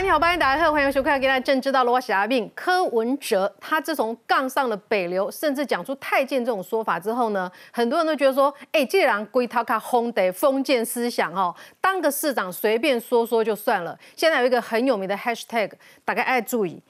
你好，欢迎大家好，欢迎收看《给大家正知道了》。我是阿病柯文哲，他自从杠上了北流，甚至讲出太监这种说法之后呢，很多人都觉得说，哎，既然归他卡轰的封建思想哦，当个市长随便说说就算了。现在有一个很有名的 hashtag，大家爱注意，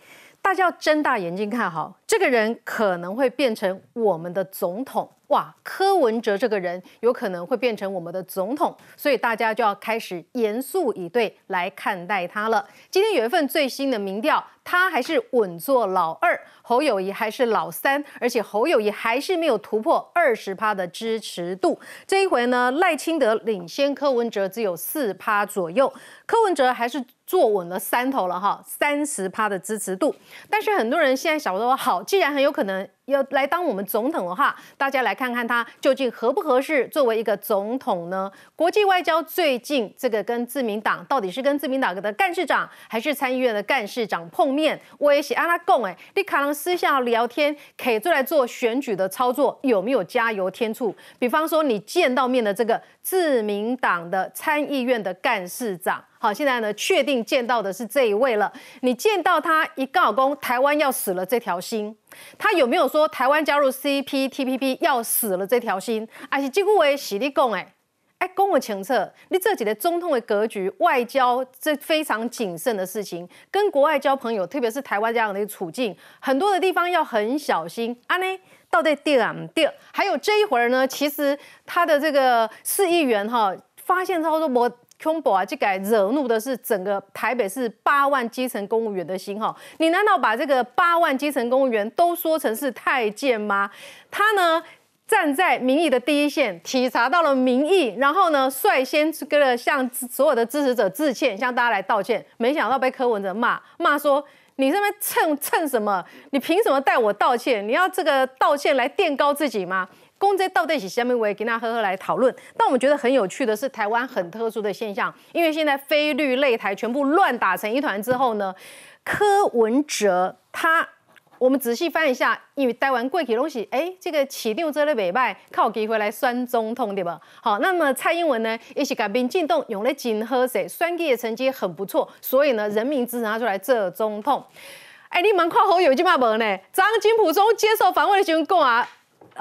大家要睁大眼睛看好，这个人可能会变成我们的总统。哇，柯文哲这个人有可能会变成我们的总统，所以大家就要开始严肃以对来看待他了。今天有一份最新的民调，他还是稳坐老二，侯友谊还是老三，而且侯友谊还是没有突破二十趴的支持度。这一回呢，赖清德领先柯文哲只有四趴左右，柯文哲还是坐稳了三头了哈，三十趴的支持度。但是很多人现在想说，好，既然很有可能。要来当我们总统的话，大家来看看他究竟合不合适作为一个总统呢？国际外交最近这个跟自民党到底是跟自民党的干事长，还是参议院的干事长碰面？我也写阿拉贡哎，你可能私下聊天，可以做来做选举的操作，有没有加油添醋？比方说你见到面的这个自民党的参议院的干事长。好，现在呢，确定见到的是这一位了。你见到他一告公，台湾要死了这条心，他有没有说台湾加入 CPTPP 要死了这条心？而且几乎为喜力共哎，哎，公我清澈，你这几个中统的格局，外交这非常谨慎的事情，跟国外交朋友，特别是台湾这样的一个处境，很多的地方要很小心。啊呢，到底对啊不对？还有这一会儿呢，其实他的这个市议员哈，发现之后说我。Combo 啊，这改惹怒的是整个台北市八万基层公务员的心哈。你难道把这个八万基层公务员都说成是太监吗？他呢站在民意的第一线，体察到了民意，然后呢率先跟了向所有的支持者致歉，向大家来道歉。没想到被柯文哲骂，骂说你这边蹭蹭什么？你凭什么带我道歉？你要这个道歉来垫高自己吗？公这到底是下面我也跟大家呵呵来讨论。但我们觉得很有趣的是，台湾很特殊的现象，因为现在非绿擂台全部乱打成一团之后呢，柯文哲他，我们仔细翻一下，因为台湾过去东西，哎，这个起定这类尾拜靠机会来酸总统对吧？好，那么蔡英文呢，也是改变进动，用了金喝水，酸计的成绩很不错，所以呢，人民支持他出来这总统。哎，你蛮跨侯友这嘛无呢？张金普中接受访问的时候讲啊。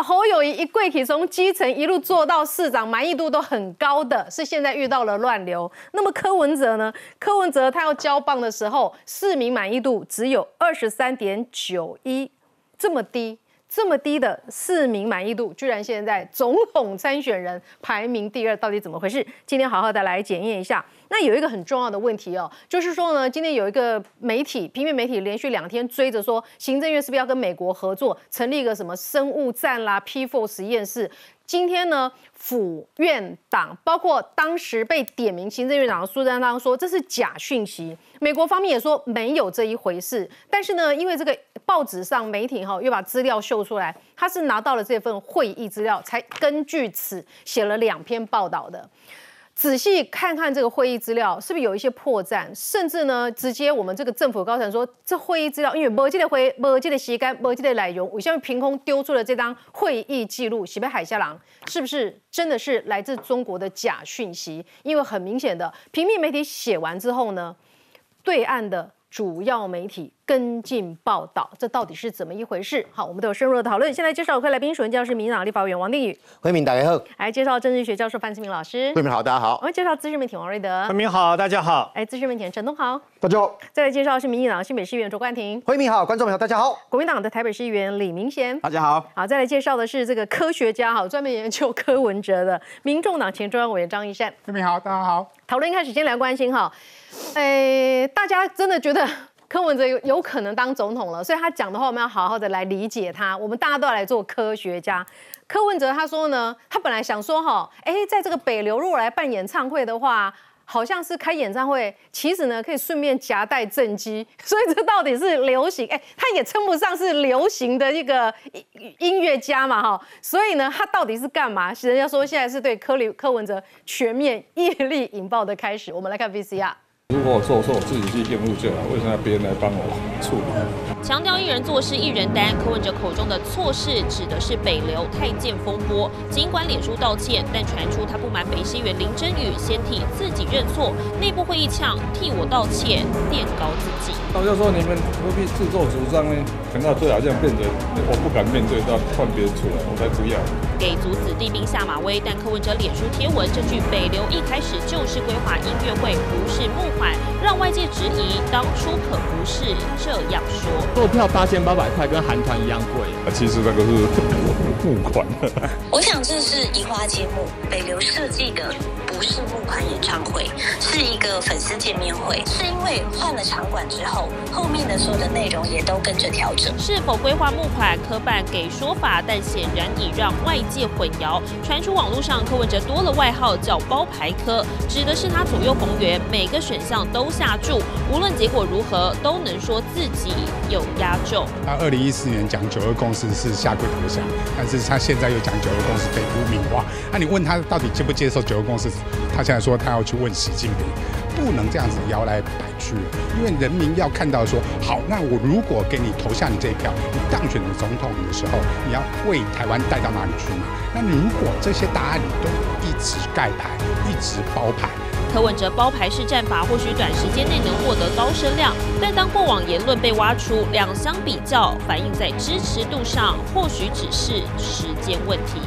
侯友谊一跪起，从基层一路做到市长，满意度都很高的，是现在遇到了乱流。那么柯文哲呢？柯文哲他要交棒的时候，市民满意度只有二十三点九一，这么低。这么低的市民满意度，居然现在总统参选人排名第二，到底怎么回事？今天好好的来检验一下。那有一个很重要的问题哦，就是说呢，今天有一个媒体，平面媒体连续两天追着说，行政院是不是要跟美国合作，成立一个什么生物站啦、P four 实验室？今天呢，府院党包括当时被点名行政院长的苏贞昌说这是假讯息，美国方面也说没有这一回事。但是呢，因为这个报纸上媒体哈又把资料秀出来，他是拿到了这份会议资料，才根据此写了两篇报道的。仔细看看这个会议资料，是不是有一些破绽？甚至呢，直接我们这个政府高层说，这会议资料因为没记得会，没记得时间，没记得内容，我现在凭空丢出了这张会议记录？喜被海下郎是不是真的是来自中国的假讯息？因为很明显的，平面媒体写完之后呢，对岸的。主要媒体跟进报道，这到底是怎么一回事？好，我们都有深入的讨论。先来介绍我快来宾，首先教是民党立法委员王定宇，欢迎大家好。来介绍政治学教授范志明老师，欢迎好，大家好。我们介绍资深媒体王瑞德，欢迎好，大家好。哎，资深媒体陈东豪，大家好。再来介绍是民进党新北市议员卓冠廷，欢迎好，观众朋友大家好。国民党的台北市议员李明贤，大家好。好，再来介绍的是这个科学家，哈，专门研究柯文哲的 民众党前中央委员张一善，欢迎好，大家好。讨论一开始先来关心哈，哎，大家真的觉得？柯文哲有有可能当总统了，所以他讲的话我们要好好的来理解他。我们大家都要来做科学家。柯文哲他说呢，他本来想说哈，哎，在这个北流如果来办演唱会的话，好像是开演唱会，其实呢可以顺便夹带正机。所以这到底是流行？哎，他也称不上是流行的一个音乐家嘛哈。所以呢，他到底是干嘛？人家说现在是对柯里柯文哲全面业力引爆的开始。我们来看 VCR。如果我做错，我自己去应付就好，为什么要别人来帮我处理？强调一人做事一人担，柯文哲口中的错事指的是北流太监风波。尽管脸书道歉，但传出他不满北市议员林真宇先替自己认错，内部会议呛替我道歉，垫高自己。我就说你们何必自作主张呢？等到最好这样变成我不敢面对，到换别人出来，我才不要。给足子弟兵下马威，但柯文哲脸书贴文这句北流一开始就是规划音乐会，不是募款，让外界质疑当初可不是这样说。售票八千八百块，跟韩团一样贵。啊，其实那个是 付款。我想这是移花接木，北流设计的不是募款演唱会，是一个粉丝见面会。是因为换了场馆之后，后面的所有的内容也都跟着调整。是否规划募款，科办给说法，但显然已让外界混淆。传出网络上柯文哲多了外号叫包牌科，指的是他左右逢源，每个选项都下注，无论结果如何，都能说自己有。压轴。他二零一四年讲九二共识是下跪投降，但是他现在又讲九二共识被污名化。那你问他到底接不接受九二共识？他现在说他要去问习近平，不能这样子摇来摆去，因为人民要看到说，好，那我如果给你投下你这一票，你当选的总统的时候，你要为台湾带到哪里去嘛？那如果这些答案你都一直盖牌，一直包牌。柯文哲包牌式战法或许短时间内能获得高声量，但当过往言论被挖出，两相比较，反映在支持度上，或许只是时间问题。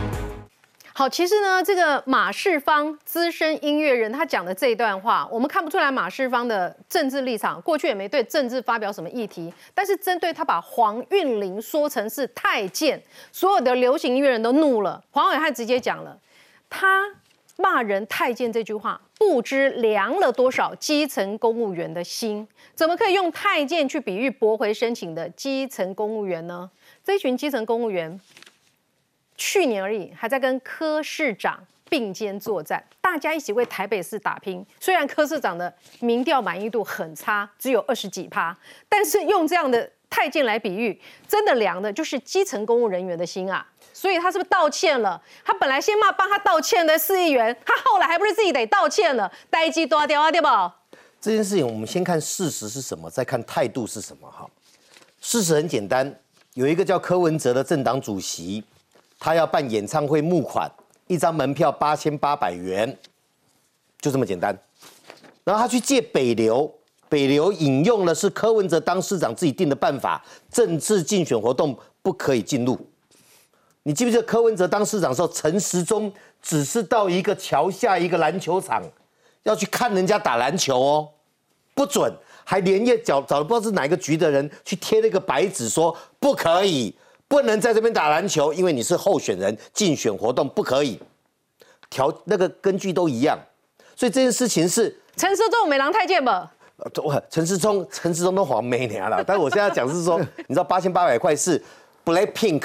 好，其实呢，这个马世芳资深音乐人他讲的这一段话，我们看不出来马世芳的政治立场，过去也没对政治发表什么议题，但是针对他把黄韵玲说成是太监，所有的流行音乐人都怒了。黄伟汉直接讲了，他。骂人太监这句话，不知凉了多少基层公务员的心。怎么可以用太监去比喻驳回申请的基层公务员呢？这群基层公务员，去年而已还在跟柯市长并肩作战，大家一起为台北市打拼。虽然柯市长的民调满意度很差，只有二十几趴，但是用这样的太监来比喻，真的凉的就是基层公务人员的心啊。所以他是不是道歉了？他本来先骂帮他道歉的四亿元，他后来还不是自己得道歉了？呆鸡多掉啊，对不？这件事情我们先看事实是什么，再看态度是什么。哈，事实很简单，有一个叫柯文哲的政党主席，他要办演唱会募款，一张门票八千八百元，就这么简单。然后他去借北流，北流引用的是柯文哲当市长自己定的办法，政治竞选活动不可以进入。你记不记得柯文哲当市长的时候，陈时中只是到一个桥下一个篮球场，要去看人家打篮球哦，不准，还连夜找找了不知道是哪一个局的人去贴了一个白纸，说不可以，不能在这边打篮球，因为你是候选人，竞选活动不可以，条那个根据都一样，所以这件事情是陈时中没狼太监吧？呃，陈时中陈时中都黄没年了，但是我现在讲是说，你知道八千八百块是 Black Pink。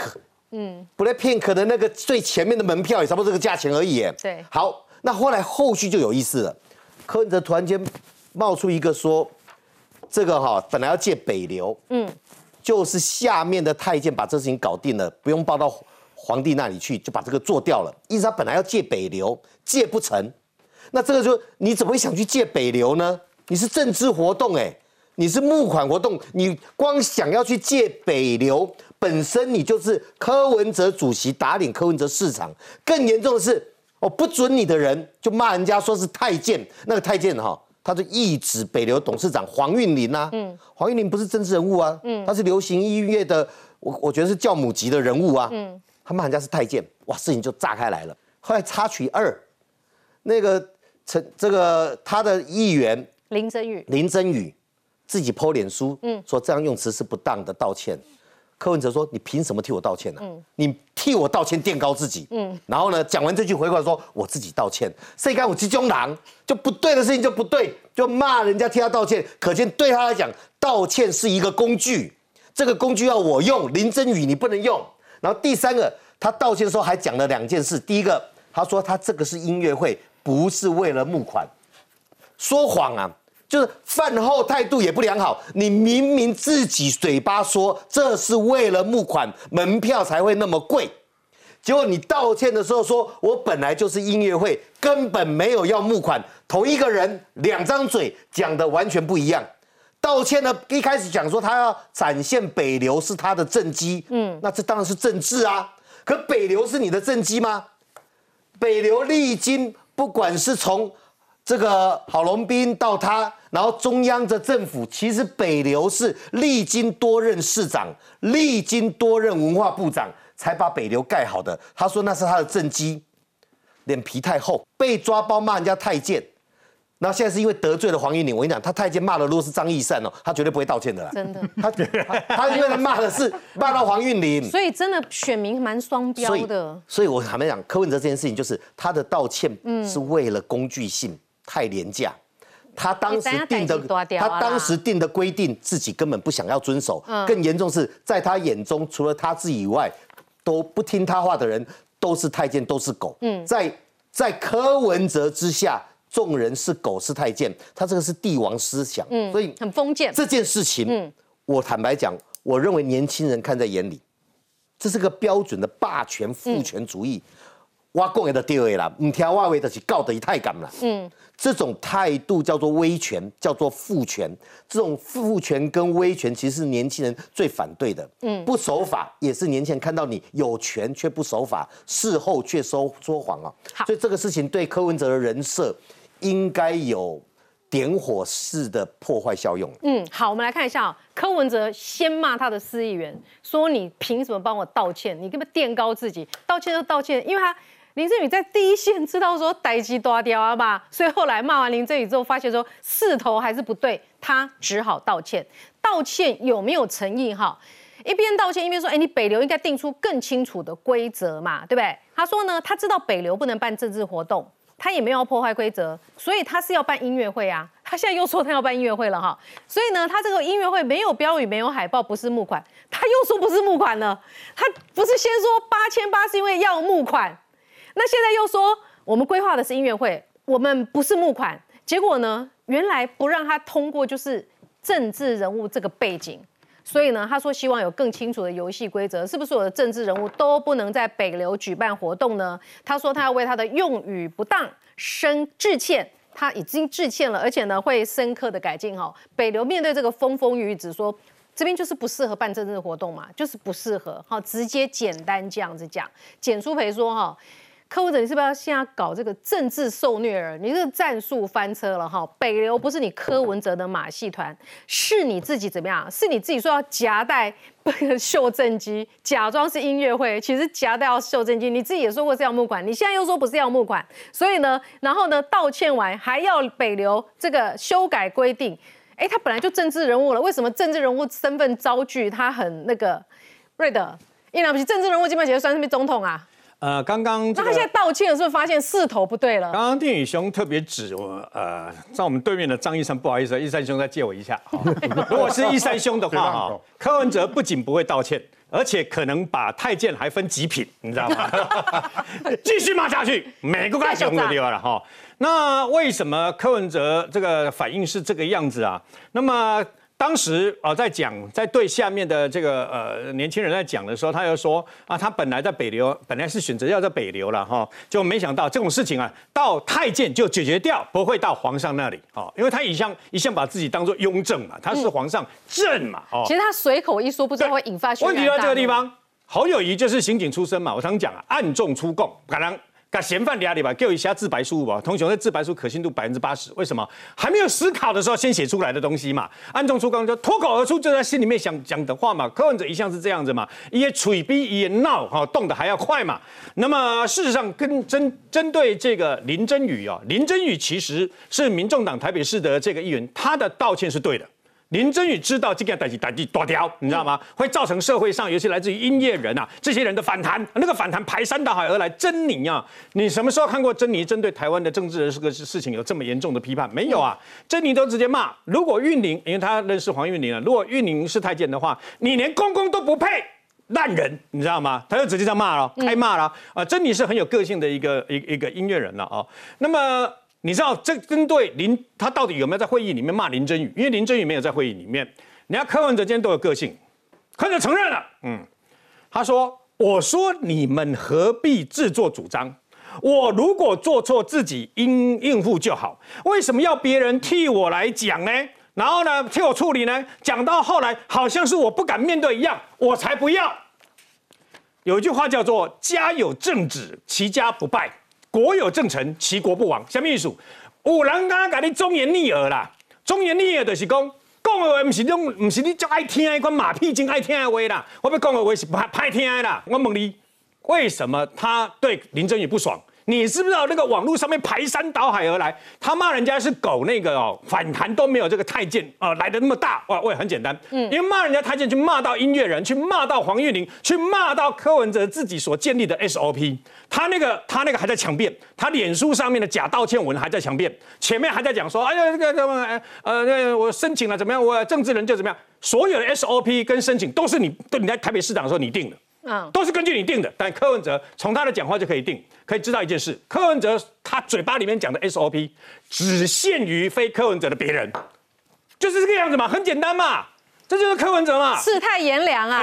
嗯，Black Pink 的那个最前面的门票也差不多这个价钱而已。对，好，那后来后续就有意思了。柯文哲突然间冒出一个说，这个哈本来要借北流，嗯，就是下面的太监把这事情搞定了，不用报到皇帝那里去，就把这个做掉了。意思他本来要借北流，借不成，那这个就你怎么会想去借北流呢？你是政治活动哎，你是募款活动，你光想要去借北流。本身你就是柯文哲主席打领柯文哲市场，更严重的是，我不准你的人就骂人家说是太监，那个太监哈，他就一指北流董事长黄韵玲呐，嗯，黄韵玲不是政治人物啊，嗯，他是流行音乐的，我我觉得是教母级的人物啊，嗯，他骂人家是太监，哇，事情就炸开来了。后来插曲二，那个陈这个他的议员林真宇，林真宇自己剖脸书，嗯，说这样用词是不当的，道歉。柯文哲说：“你凭什么替我道歉呢？你替我道歉垫高自己。嗯，然后呢，讲完这句回过来说我自己道歉，谁敢我集中狼就不对的事情就不对，就骂人家替他道歉。可见对他来讲，道歉是一个工具，这个工具要我用，林真宇你不能用。然后第三个，他道歉的时候还讲了两件事。第一个，他说他这个是音乐会，不是为了募款，说谎啊。”就是饭后态度也不良好，你明明自己嘴巴说这是为了募款，门票才会那么贵，结果你道歉的时候说我本来就是音乐会，根本没有要募款，同一个人两张嘴讲的完全不一样。道歉呢，一开始讲说他要展现北流是他的政绩，嗯，那这当然是政治啊。可北流是你的政绩吗？北流历经不管是从这个郝龙斌到他，然后中央的政府，其实北流是历经多任市长，历经多任文化部长，才把北流盖好的。他说那是他的政绩，脸皮太厚，被抓包骂人家太监。那现在是因为得罪了黄玉玲，我跟你讲，他太监骂的如果是张义善哦，他绝对不会道歉的啦。真的，他他因为他骂的是 骂到黄韵玲，所以真的选民蛮双标所以的。所以我坦白讲，柯文哲这件事情就是他的道歉是为了工具性，太廉价。他当时定的他当时定的规定，自己根本不想要遵守。嗯更严重是在他眼中，除了他自己以外，都不听他话的人都是太监，都是狗。嗯，在在柯文哲之下，众人是狗是太监，他这个是帝王思想。嗯，所以很封建，这件事情，我坦白讲，我认为年轻人看在眼里，这是个标准的霸权父权主义。我讲的对的啦，唔听我话就是告得一太敢啦。嗯，这种态度叫做威权，叫做父权。这种父权跟威权，其实是年轻人最反对的。嗯，不守法也是年轻人看到你有权却不守法，事后却说说谎啊。好所以这个事情对柯文哲的人设应该有点火式的破坏效用。嗯，好，我们来看一下、哦，柯文哲先骂他的司议员，说你凭什么帮我道歉？你根本垫高自己，道歉就道歉，因为他林振宇在第一线知道说逮鸡多掉啊吧，所以后来骂完林振宇之后，发现说势头还是不对，他只好道歉。道歉有没有诚意哈？一边道歉一边说，哎，你北流应该定出更清楚的规则嘛，对不对？他说呢，他知道北流不能办政治活动，他也没有要破坏规则，所以他是要办音乐会啊。他现在又说他要办音乐会了哈，所以呢，他这个音乐会没有标语、没有海报，不是募款，他又说不是募款了。他不是先说八千八是因为要募款，那现在又说我们规划的是音乐会，我们不是募款。结果呢，原来不让他通过就是政治人物这个背景。所以呢，他说希望有更清楚的游戏规则，是不是我的政治人物都不能在北流举办活动呢？他说他要为他的用语不当深致歉，他已经致歉了，而且呢会深刻的改进哈。北流面对这个风风雨雨，只说这边就是不适合办政治活动嘛，就是不适合，好，直接简单这样子讲。简书培说哈。柯文哲，你是不是要现在搞这个政治受虐儿？你这个战术翻车了哈！北流不是你柯文哲的马戏团，是你自己怎么样？是你自己说要夹带 秀正机，假装是音乐会，其实夹带要秀正机。你自己也说过是要募款，你现在又说不是要募款，所以呢，然后呢，道歉完还要北流这个修改规定。哎，他本来就政治人物了，为什么政治人物身份遭拒？他很那个，瑞德，一了不起，政治人物基本上算是不是总统啊？呃，刚刚这个那他现在道歉的时候发现势头不对了。刚刚电宇兄特别指我，呃，在我们对面的张医生，不好意思，一三兄再借我一下。好 如果是一三兄的话，哈，柯文哲不仅不会道歉，而且可能把太监还分极品，你知道吗？继续骂下去，每个该熊的地方了哈。那为什么柯文哲这个反应是这个样子啊？那么。当时啊，在讲在对下面的这个呃年轻人在讲的时候，他又说啊，他本来在北流，本来是选择要在北流了哈，就没想到这种事情啊，到太监就解决掉，不会到皇上那里哦，因为他一向一向把自己当做雍正嘛，他是皇上正嘛哦。其实他随口一说，不知道会引发轩问题在这个地方，侯友谊就是刑警出身嘛，我常讲啊，暗中出供，可能。把嫌犯俩里吧，给我一下自白书吧。同学，那自白书可信度百分之八十，为什么？还没有思考的时候先写出来的东西嘛。暗中出刚就脱口而出，就在心里面想讲的话嘛。柯文哲一向是这样子嘛，也嘴逼也闹哈，动得还要快嘛。那么事实上，跟针针对这个林真宇啊，林真宇其实是民众党台北市的这个议员，他的道歉是对的。林真宇知道这个代际代际多条，你知道吗？会造成社会上，尤其来自于音乐人啊这些人的反弹，那个反弹排山倒海而来。珍妮啊，你什么时候看过珍妮针对台湾的政治人这个事情有这么严重的批判？没有啊，珍妮都直接骂。如果玉玲，因为他认识黄玉玲啊，如果玉玲是太监的话，你连公公都不配。烂人，你知道吗？他就直接这样骂了，开骂了啊！珍妮是很有个性的一个一一个音乐人了啊。那么。你知道这针对林他到底有没有在会议里面骂林真宇？因为林真宇没有在会议里面。人家柯文哲今天都有个性，柯文哲承认了，嗯，他说：“我说你们何必自作主张？我如果做错，自己应应付就好，为什么要别人替我来讲呢？然后呢，替我处理呢？讲到后来，好像是我不敢面对一样，我才不要。有一句话叫做“家有正直，其家不败；国有政臣，其国不亡”。什么意思？有人刚刚讲你忠言逆耳啦，忠言逆耳就是讲，讲的话不是种，不是你最爱听的，款马屁精爱听的话啦。我要讲的话是歹歹听的啦。我问你，为什么他对林正宇不爽？你知不知道那个网络上面排山倒海而来，他骂人家是狗，那个哦反弹都没有这个太监啊来的那么大哇！喂，很简单，嗯，因为骂人家太监，去骂到音乐人，去骂到黄玉玲，去骂到柯文哲自己所建立的 SOP，他那个他那个还在强辩，他脸书上面的假道歉文还在强辩，前面还在讲说，哎呀这个什么呃我申请了怎么样，我政治人就怎么样，所有的 SOP 跟申请都是你都你在台北市长的时候你定的。嗯，都是根据你定的，但柯文哲从他的讲话就可以定，可以知道一件事：柯文哲他嘴巴里面讲的 SOP 只限于非柯文哲的别人，就是这个样子嘛，很简单嘛，这就是柯文哲嘛，世态炎凉啊，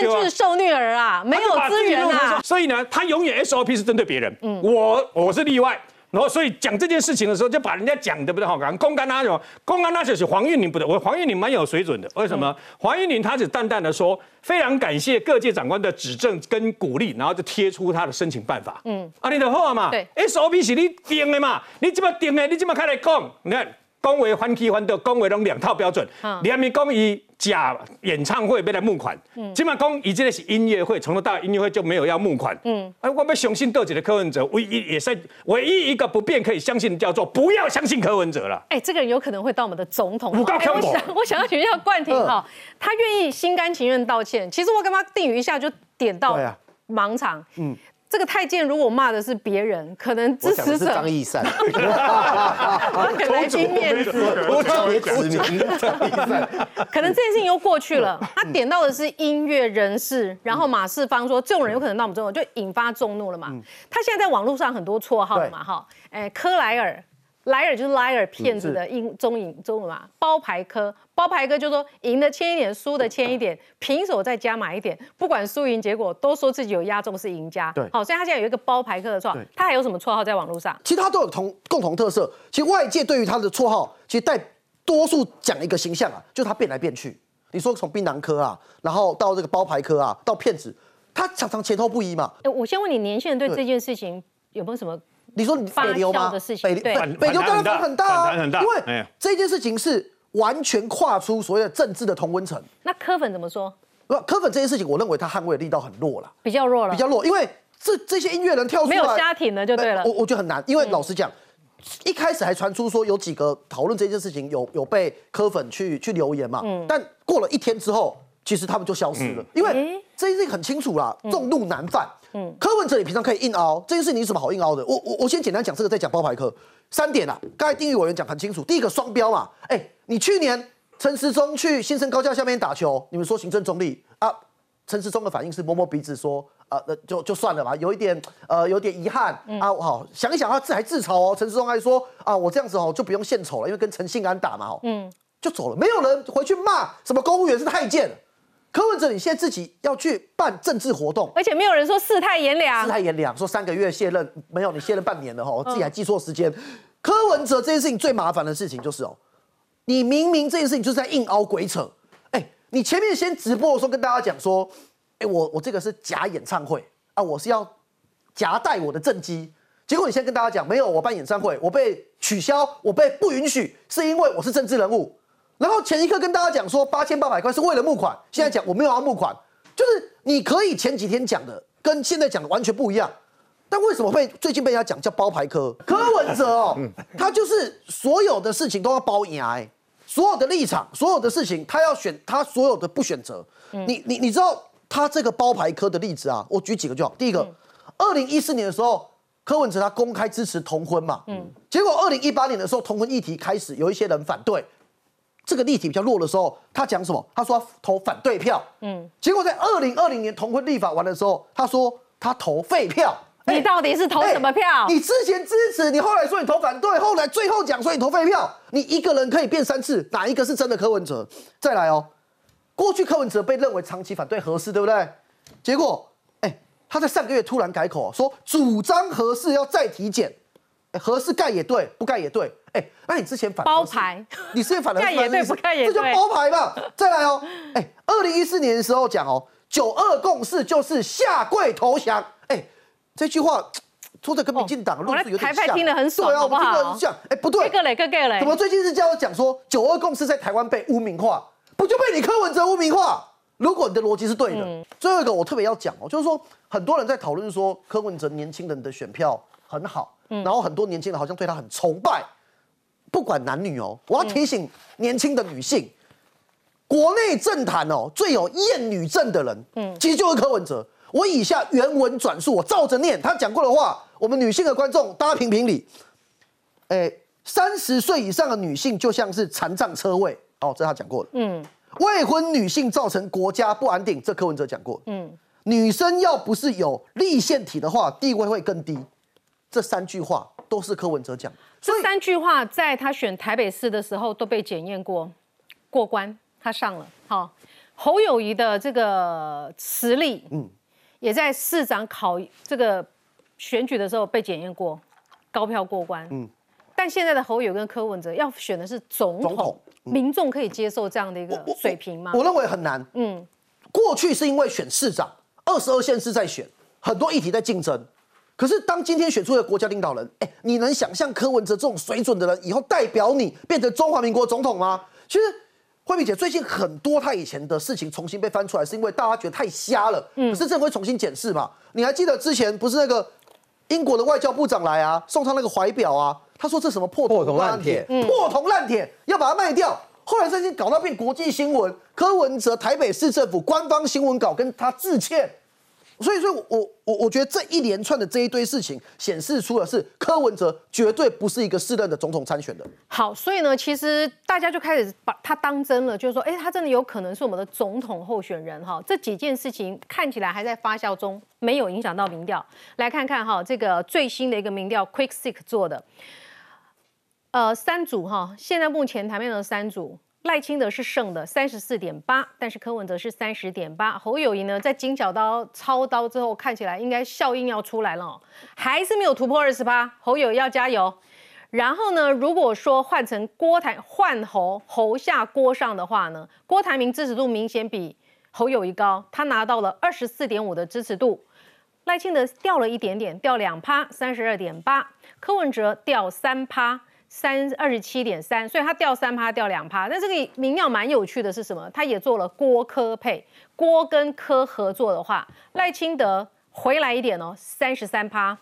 政治受虐儿啊，没有资源啊，所以呢，他永远 SOP 是针对别人，嗯，我我是例外。然后，所以讲这件事情的时候，就把人家讲的不对好，讲公干那种，公干那就是黄玉玲不对，我黄玉玲蛮有水准的。为什么？黄玉玲她只淡淡的说，非常感谢各界长官的指正跟鼓励，然后就贴出他的申请办法。嗯，啊，你的话嘛，对，SOP 是你定的嘛，你怎么定的，你这么开来讲，你看。恭维欢喜欢的，恭维拢两套标准。你还没讲以假演唱会被来募款，起码讲以这个是音乐会，从头到音乐会就没有要募款。嗯，哎，我们相信斗姐的柯文哲，唯一也是唯一一个不变可以相信的，叫做不要相信柯文哲了。哎，这个人有可能会当我们的总统。我想，我想要请教冠廷哈，他愿意心甘情愿道歉。其实我跟他定语一下就点到盲场。嗯。这个太监如果骂的是别人，可能支持者张义善，来拼面子，特别指名张义善，可能这件事情又过去了。他点到的是音乐人士，然后马世芳说这种人有可能到我们中，就引发众怒了嘛。他现在在网络上很多绰号嘛，哈，哎，柯莱尔。莱尔就是 liar 骗子的英中影中文嘛，包牌科包牌科就说赢的签一点，输的签一点，平手再加码一点，不管输赢结果都说自己有压中是赢家。对，好，所以他现在有一个包牌科的绰号，他还有什么绰号在网络上？其实他都有同共同特色。其实外界对于他的绰号，其实带多数讲一个形象啊，就是他变来变去。你说从槟榔科啊，然后到这个包牌科啊，到骗子，他常常前后不一嘛。哎，我先问你，年轻人对这件事情有没有什么？你说北流吗？北北北流当然很大啊，因为这件事情是完全跨出所谓的政治的同温层。那柯粉怎么说？不，柯粉这件事情，我认为他捍卫的力道很弱了，比较弱了，比较弱。因为这这些音乐人跳出来，没有家庭的就对了。我我觉得很难，因为老实讲，一开始还传出说有几个讨论这件事情，有有被柯粉去去留言嘛。嗯。但过了一天之后，其实他们就消失了，因为这件事情很清楚啦，众怒难犯。嗯，柯文哲你平常可以硬凹，这件事你有什么好硬凹的？我我我先简单讲这个，再讲包牌科。三点啊，刚才丁玉委员讲很清楚。第一个双标嘛，哎，你去年陈时中去新生高架下面打球，你们说行政中立啊？陈时中的反应是摸摸鼻子说，啊，那就就算了吧，有一点呃有点遗憾啊。好，想一想他自还自嘲哦，陈时中还说啊，我这样子哦就不用献丑了，因为跟陈信安打嘛，嗯，就走了，没有人回去骂什么公务员是太监。柯文哲，你现在自己要去办政治活动，而且没有人说世态炎凉，世态炎凉，说三个月卸任，没有，你卸任半年了哈，我自己还记错时间。柯文哲这件事情最麻烦的事情就是哦，你明明这件事情就是在硬凹鬼扯，哎，你前面先直播的时候跟大家讲说，哎，我我这个是假演唱会啊，我是要夹带我的政绩，结果你现在跟大家讲，没有，我办演唱会，我被取消，我被不允许，是因为我是政治人物。然后前一刻跟大家讲说八千八百块是为了募款，现在讲我没有要募款，就是你可以前几天讲的跟现在讲的完全不一样。但为什么会最近被人家讲叫包牌科？柯文哲哦，他就是所有的事情都要包赢，所有的立场，所有的事情他要选，他所有的不选择。你你你知道他这个包牌科的例子啊？我举几个就好。第一个，二零一四年的时候，柯文哲他公开支持同婚嘛，嗯，结果二零一八年的时候，同婚议题开始有一些人反对。这个立体比较弱的时候，他讲什么？他说投反对票。嗯，结果在二零二零年同婚立法完的时候，他说他投废票。你到底是投什么票？你之前支持，你后来说你投反对，后来最后讲说你投废票。你一个人可以变三次，哪一个是真的柯文哲？再来哦，过去柯文哲被认为长期反对合适，对不对？结果，哎，他在上个月突然改口说主张合适要再体检，哎，合适盖也对，不盖也对，哎，那你之前反包牌，你之前反了，看也对，不看也对，这叫包牌嘛？再来哦，哎，二零一四年的时候讲哦，九二共识就是下跪投降，哎，这句话。说的跟民进党路子有点像，听得很爽，对啊，我听得很像。哎，不对，个嘞，个个嘞，怎么最近是叫我讲说九二共识在台湾被污名化，不就被你柯文哲污名化？如果你的逻辑是对的，最后一个我特别要讲哦，就是说很多人在讨论说柯文哲年轻人的选票很好，然后很多年轻人好像对他很崇拜，不管男女哦，我要提醒年轻的女性，国内政坛哦最有厌女症的人，嗯，其实就是柯文哲。我以下原文转述，我照着念他讲过的话。我们女性的观众，大家评评理。哎，三十岁以上的女性就像是残障车位哦，这他讲过了。嗯，未婚女性造成国家不安定，这柯文哲讲过。嗯，女生要不是有立腺体的话，地位会更低。这三句话都是柯文哲讲。这三句话在他选台北市的时候都被检验过，过关，他上了。好，侯友谊的这个实力，嗯，也在市长考这个。选举的时候被检验过，高票过关。嗯，但现在的侯友跟柯文哲要选的是总统，民众可以接受这样的一个水平吗？我认为很难。嗯，过去是因为选市长，二十二县市在选，很多议题在竞争。可是当今天选出的国家领导人，哎，你能想象柯文哲这种水准的人以后代表你变成中华民国总统吗？其实慧敏姐最近很多他以前的事情重新被翻出来，是因为大家觉得太瞎了。嗯，可是这会重新检视嘛？你还记得之前不是那个？英国的外交部长来啊，送他那个怀表啊，他说这什么破铜烂铁，破铜烂铁要把它卖掉。后来这些搞到变国际新闻，柯文哲台北市政府官方新闻稿跟他致歉。所以说，我我我觉得这一连串的这一堆事情，显示出的是柯文哲绝对不是一个适任的总统参选的。好，所以呢，其实大家就开始把他当真了，就是说，哎，他真的有可能是我们的总统候选人哈。这几件事情看起来还在发酵中，没有影响到民调。来看看哈，这个最新的一个民调，Quick Seek 做的，呃，三组哈，现在目前台面的三组。赖清德是胜的三十四点八，但是柯文哲是三十点八。侯友谊呢，在金小刀操刀之后，看起来应该效应要出来了，还是没有突破二十八。侯友要加油。然后呢，如果说换成郭台换侯侯下郭上的话呢，郭台铭支持度明显比侯友谊高，他拿到了二十四点五的支持度。赖清德掉了一点点，掉两趴，三十二点八。柯文哲掉三趴。三二十七点三，所以它掉三趴，掉两趴。那这个民调蛮有趣的是什么？它也做了郭科配，郭跟科合作的话，赖清德回来一点哦，三十三趴。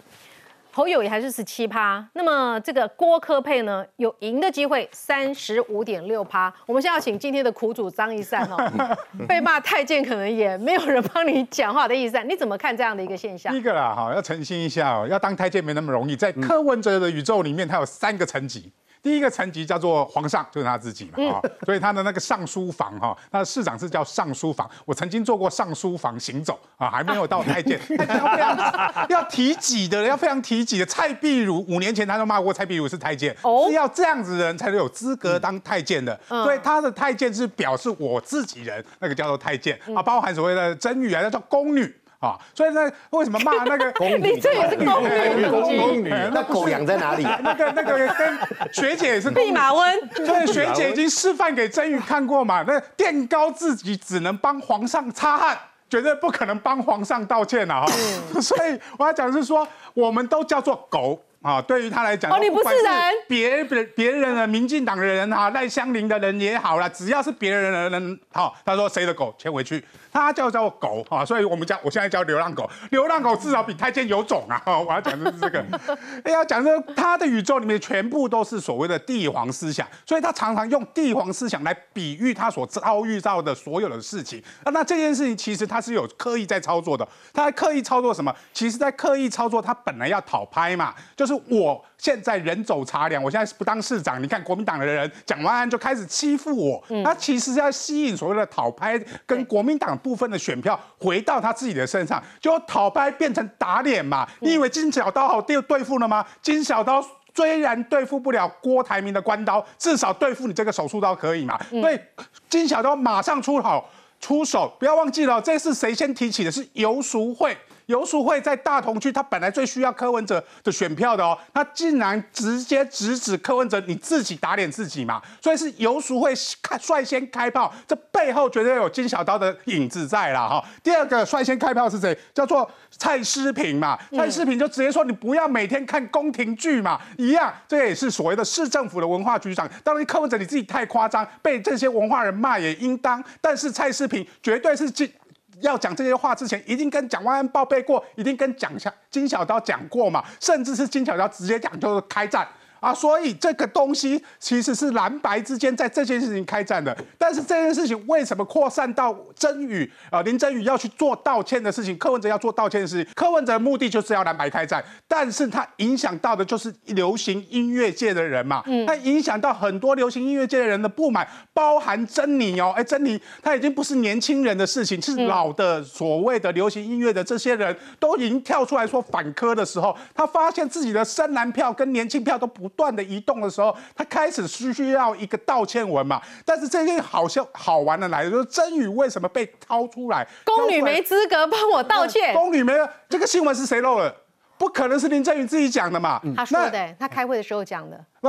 侯友谊还是十七趴，那么这个郭科配呢，有赢的机会，三十五点六趴。我们现在要请今天的苦主张一善哦，被骂太监可能也没有人帮你讲话的意思，你怎么看这样的一个现象？第一个啦，哈，要澄清一下哦，要当太监没那么容易，在柯文哲的宇宙里面，他有三个层级。第一个层级叫做皇上，就是他自己嘛，啊，所以他的那个尚书房哈，他的市长是叫尚书房。我曾经做过尚书房行走啊，还没有到太监，要非常要提己的，要非常提己的。蔡壁如五年前他就骂过蔡壁如是太监，是要这样子的人才能有资格当太监的。所以他的太监是表示我自己人，那个叫做太监啊，包含所谓的真女啊，那叫宫女。啊，所以呢，为什么骂那个 宫女？你这也是宫女，宫女，那狗养在哪里？那个那个跟学姐也是弼马温，所以学姐已经示范给真宇看过嘛。那垫高自己只能帮皇上擦汗，绝对不可能帮皇上道歉了哈。所以我要讲是说，我们都叫做狗。啊，对于他来讲，哦，你不是人，别别别人的民进党的人哈，赖香林的人也好了，只要是别人的人，好，他说谁的狗牵回去，他叫叫狗啊，所以我们叫我现在叫流浪狗，流浪狗至少比太监有种啊，我要讲的是这个，哎呀，讲的他的宇宙里面全部都是所谓的帝皇思想，所以他常常用帝皇思想来比喻他所遭遇到的所有的事情，啊，那这件事情其实他是有刻意在操作的，他还刻意操作什么？其实在刻意操作他本来要讨拍嘛，就。是我现在人走茶凉，我现在是不当市长。你看国民党的人讲完就开始欺负我，他其实要吸引所谓的讨拍跟国民党部分的选票回到他自己的身上，就讨拍变成打脸嘛。你以为金小刀好对对付了吗？金小刀虽然对付不了郭台铭的关刀，至少对付你这个手术刀可以嘛？所以金小刀马上出好出手，不要忘记了，这是谁先提起的？是游淑慧。游淑慧在大同区，他本来最需要柯文哲的选票的哦，他竟然直接直指柯文哲，你自己打脸自己嘛。所以是游淑慧开率先开炮，这背后绝对有金小刀的影子在了哈。第二个率先开炮是谁？叫做蔡诗平嘛。蔡诗平就直接说你不要每天看宫廷剧嘛，一样，这也是所谓的市政府的文化局长。当然柯文哲你自己太夸张，被这些文化人骂也应当。但是蔡诗平绝对是金。要讲这些话之前，一定跟蒋万安报备过，一定跟蒋小金小刀讲过嘛，甚至是金小刀直接讲就是开战。啊，所以这个东西其实是蓝白之间在这件事情开战的，但是这件事情为什么扩散到真宇啊？林真宇要去做道歉的事情，柯文哲要做道歉的事情，柯文哲的目的就是要蓝白开战，但是他影响到的就是流行音乐界的人嘛，他影响到很多流行音乐界的人的不满，包含珍妮哦，哎，珍妮他已经不是年轻人的事情，是老的所谓的流行音乐的这些人都已经跳出来说反柯的时候，他发现自己的深蓝票跟年轻票都不。断的移动的时候，他开始需需要一个道歉文嘛？但是这件好笑好玩的来了，就是真宇为什么被掏出来？宫女没资格帮我道歉。宫女没有这个新闻是谁漏了？不可能是林振宇自己讲的嘛？他说的，他开会的时候讲的。不。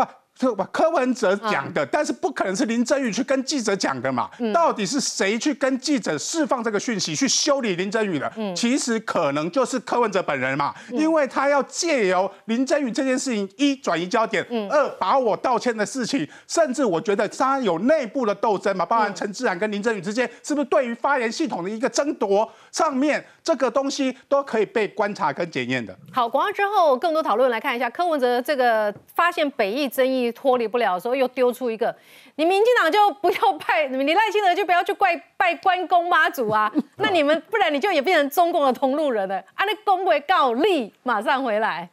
是吧？柯文哲讲的，但是不可能是林真宇去跟记者讲的嘛？到底是谁去跟记者释放这个讯息，去修理林真宇的？其实可能就是柯文哲本人嘛，因为他要借由林真宇这件事情，一转移焦点，二把我道歉的事情，甚至我觉得他有内部的斗争嘛，包含陈志然跟林真宇之间，是不是对于发言系统的一个争夺上面，这个东西都可以被观察跟检验的。好，广告之后更多讨论来看一下柯文哲这个发现北翼争议。脱离不了的时候，又丢出一个，你民进党就不要拜，你赖清德就不要去怪拜关公妈祖啊，那你们不然你就也变成中共的同路人了。啊，那公会告立，马上回来。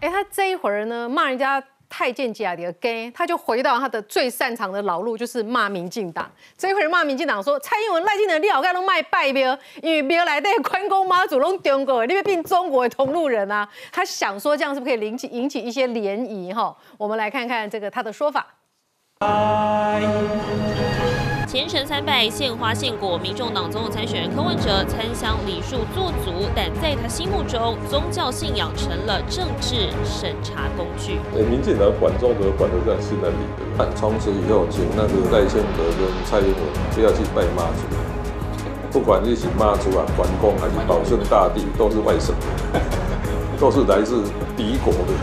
哎，他这一会儿呢，骂人家。太监假的 gay，他就回到他的最擅长的老路，就是骂民进党。这会儿骂民进党说，蔡英文、赖清德、你好，干都卖拜庙，因为庙来的关公妈祖拢中国，你别变中国的同路人啊。他想说这样是不是可以引起引起一些涟漪哈？我们来看看这个他的说法。前程参拜献花献果，民众党总统参选人柯文哲参香礼数做足，但在他心目中，宗教信仰成了政治审查工具。哎，民进党管中德管得这样心安理但。从此以后，请那个赖清德跟蔡英文不要去拜妈祖，不管是请妈祖啊、关公还是保顺大帝，都是外省的，都是来自敌国的，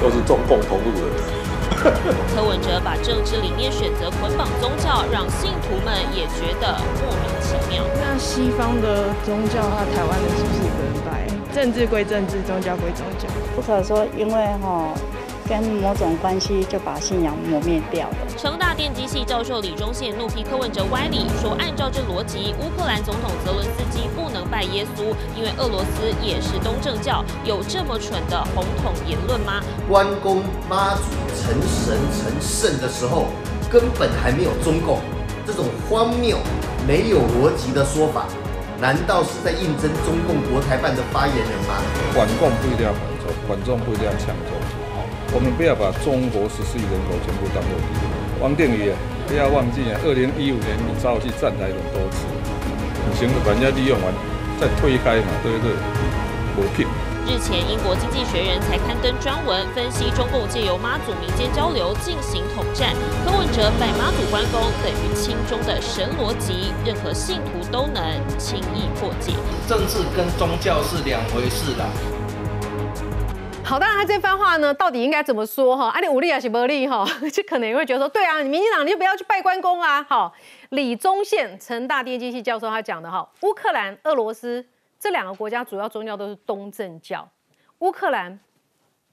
都是中共同路人。柯文哲把政治理念选择捆绑宗教，让信徒们也觉得莫名其妙。那西方的宗教，和台湾的是不是一个拜？政治归政治，宗教归宗教，不可说因为哈。跟某种关系就把信仰磨灭掉了。成大电机系教授李忠宪怒批柯文哲歪理，说按照这逻辑，乌克兰总统泽伦斯基不能拜耶稣，因为俄罗斯也是东正教，有这么蠢的红统言论吗？关公妈祖成神成圣的时候，根本还没有中共，这种荒谬没有逻辑的说法，难道是在应征中共国台办的发言人吗？管共不一定要管中，管众不一定要抢中。我们不要把中国十四亿人口全部当做敌人。王定宇，不要忘记啊，二零一五年你找我去站台很多次，你行了，把人家利用完再推开嘛，对不对？不骗。日前，英国经济学人才刊登专文分析中共借由妈祖民间交流进行统战。柯文哲拜妈祖关公等于清中的神逻辑，任何信徒都能轻易破解。政治跟宗教是两回事啦。好，当然他这番话呢，到底应该怎么说哈？啊，你武力还是不力哈？就可能也会觉得说，对啊，你民进党你就不要去拜关公啊。好，李宗宪，成大电机系教授他讲的哈，乌克兰、俄罗斯这两个国家主要宗教都是东正教，乌克兰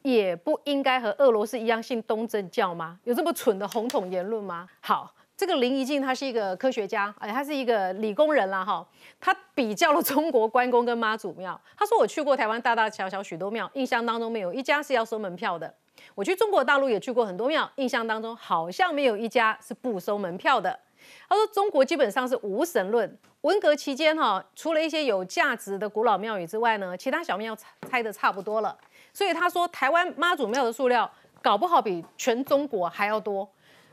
也不应该和俄罗斯一样信东正教吗？有这么蠢的红统言论吗？好。这个林怡静他是一个科学家，哎，他是一个理工人啦，哈。他比较了中国关公跟妈祖庙，他说我去过台湾大大小小许多庙，印象当中没有一家是要收门票的。我去中国大陆也去过很多庙，印象当中好像没有一家是不收门票的。他说中国基本上是无神论，文革期间哈，除了一些有价值的古老庙宇之外呢，其他小庙拆的差不多了。所以他说台湾妈祖庙的数量搞不好比全中国还要多。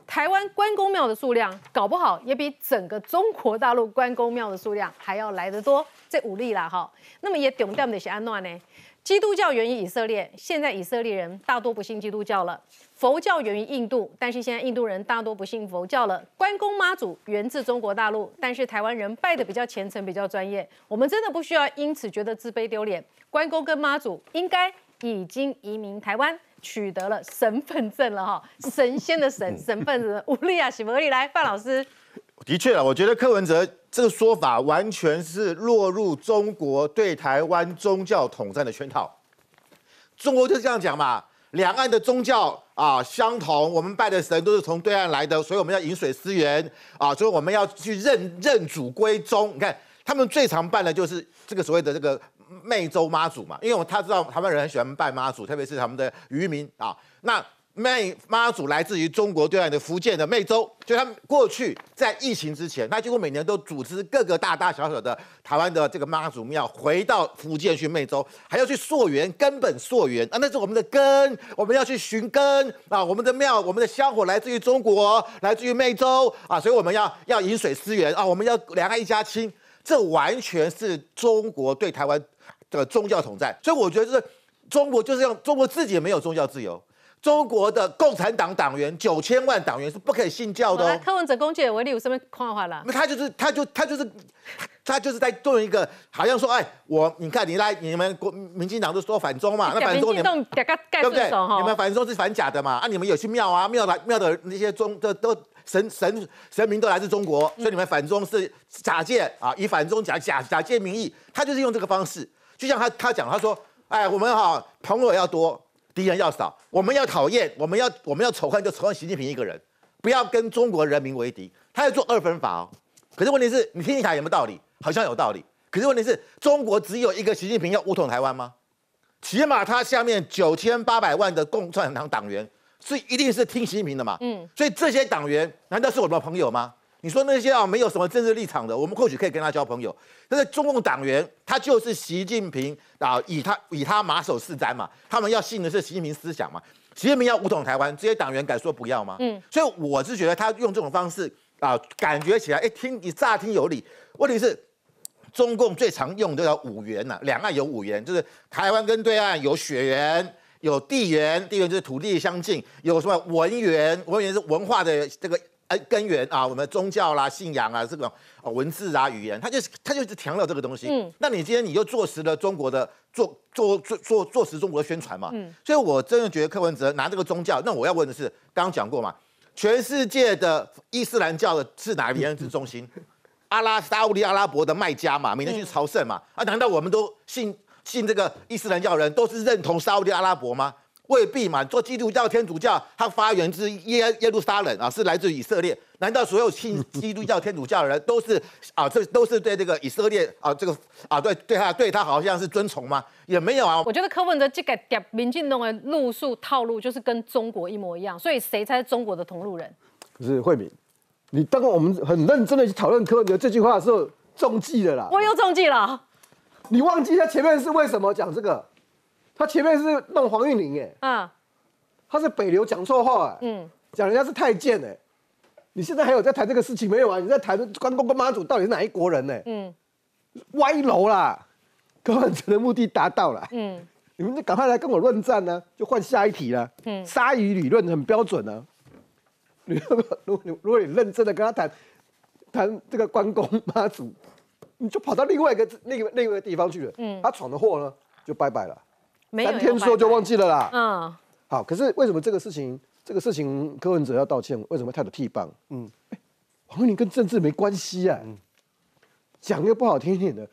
台湾关公庙的数量搞不好也比整个中国大陆关公庙的数量还要来得多，这五例啦哈。那么也重点的是安怎呢？基督教源于以色列，现在以色列人大多不信基督教了。佛教源于印度，但是现在印度人大多不信佛教了。关公妈祖源自中国大陆，但是台湾人拜的比较虔诚，比较专业。我们真的不需要因此觉得自卑丢脸。关公跟妈祖应该已经移民台湾，取得了神份证了哈，神仙的神神份证。无力啊，喜不力来，范老师。的确了，我觉得柯文哲这个说法完全是落入中国对台湾宗教统战的圈套。中国就是这样讲嘛，两岸的宗教啊相同，我们拜的神都是从对岸来的，所以我们要饮水思源啊，所以我们要去认认祖归宗。你看他们最常办的就是这个所谓的这个湄洲妈祖嘛，因为我他知道台湾人很喜欢拜妈祖，特别是他们的渔民啊，那。湄妈祖来自于中国对岸的福建的湄洲，就他们过去在疫情之前，他几乎每年都组织各个大大小小的台湾的这个妈祖庙回到福建去湄洲，还要去溯源，根本溯源啊，那是我们的根，我们要去寻根啊，我们的庙，我们的香火来自于中国，来自于湄洲啊，所以我们要要饮水思源啊，我们要两岸一家亲，这完全是中国对台湾的宗教统战，所以我觉得就是中国就是用中国自己也没有宗教自由。中国的共产党党员九千万党员是不可以信教的哦。柯文哲攻击的为例有什么看法啦？那他就是，他就他就是，他就是在做一个，好像说，哎，我你看你来，你们国民进党都说反中嘛，那反中你们对不对？你们反中是反假的嘛？啊，你们有去庙啊，庙来庙的那些中的都神神神明都来自中国，所以你们反中是假借啊，以反中假假假借名义，他就是用这个方式。就像他他讲，他说，哎，我们哈朋友要多。敌人要少，我们要讨厌，我们要我们要仇恨，就仇恨习近平一个人，不要跟中国人民为敌。他要做二分法哦。可是问题是你听起来有没有道理？好像有道理。可是问题是中国只有一个习近平要武统台湾吗？起码他下面九千八百万的共产党党员是一定是听习近平的嘛？嗯。所以这些党员难道是我们的朋友吗？你说那些啊没有什么政治立场的，我们或许可以跟他交朋友。但是中共党员，他就是习近平啊，以他以他马首是瞻嘛。他们要信的是习近平思想嘛。习近平要武统台湾，这些党员敢说不要吗？嗯。所以我是觉得他用这种方式啊，感觉起来哎，听你乍听有理。问题是，中共最常用的叫五元呐，两岸有五元，就是台湾跟对岸有血缘、有地缘，地缘就是土地相近，有什么文缘，文缘是文化的这个。哎，根源啊，我们宗教啦、信仰啊，这种文字啊、语言，他就是他就是强调这个东西。嗯，那你今天你就坐实了中国的做做做做做实中国的宣传嘛？嗯，所以我真的觉得柯文哲拿这个宗教，那我要问的是，刚刚讲过嘛，全世界的伊斯兰教的是哪个人是中心？阿拉沙利阿拉伯的卖家嘛，每天去朝圣嘛，啊，难道我们都信信这个伊斯兰教人都是认同沙利阿拉伯吗？未必嘛，做基督教、天主教，它发源自耶耶路撒冷啊，是来自以色列。难道所有信基督教、天主教的人都是啊？这都是对这个以色列啊，这个啊，对对他对他好像是尊崇吗？也没有啊。我觉得柯文哲这个点民进党的路数套路就是跟中国一模一样，所以谁才是中国的同路人？可是慧敏，你当我们很认真的去讨论柯文哲这句话的时候，中计了啦。我又中计了。你忘记他前面是为什么讲这个？他前面是弄黄韵玲，哎，嗯，他是北流讲错话，哎，嗯，讲人家是太监，哎，你现在还有在谈这个事情没有啊？你在谈关公跟妈祖到底是哪一国人呢？嗯，歪楼啦，根本的目的达到了，嗯，你们就赶快来跟我论战呢，就换下一题了，嗯，鲨鱼理论很标准呢，你如果如果你认真的跟他谈谈这个关公妈祖，你就跑到另外一个那个另外一个地方去了，嗯，他闯的祸呢就拜拜了。三天之后就忘记了啦。嗯，好，可是为什么这个事情，这个事情柯文哲要道歉？为什么态度替棒？嗯，黄玉玲跟政治没关系啊。嗯，讲个不好听一点的，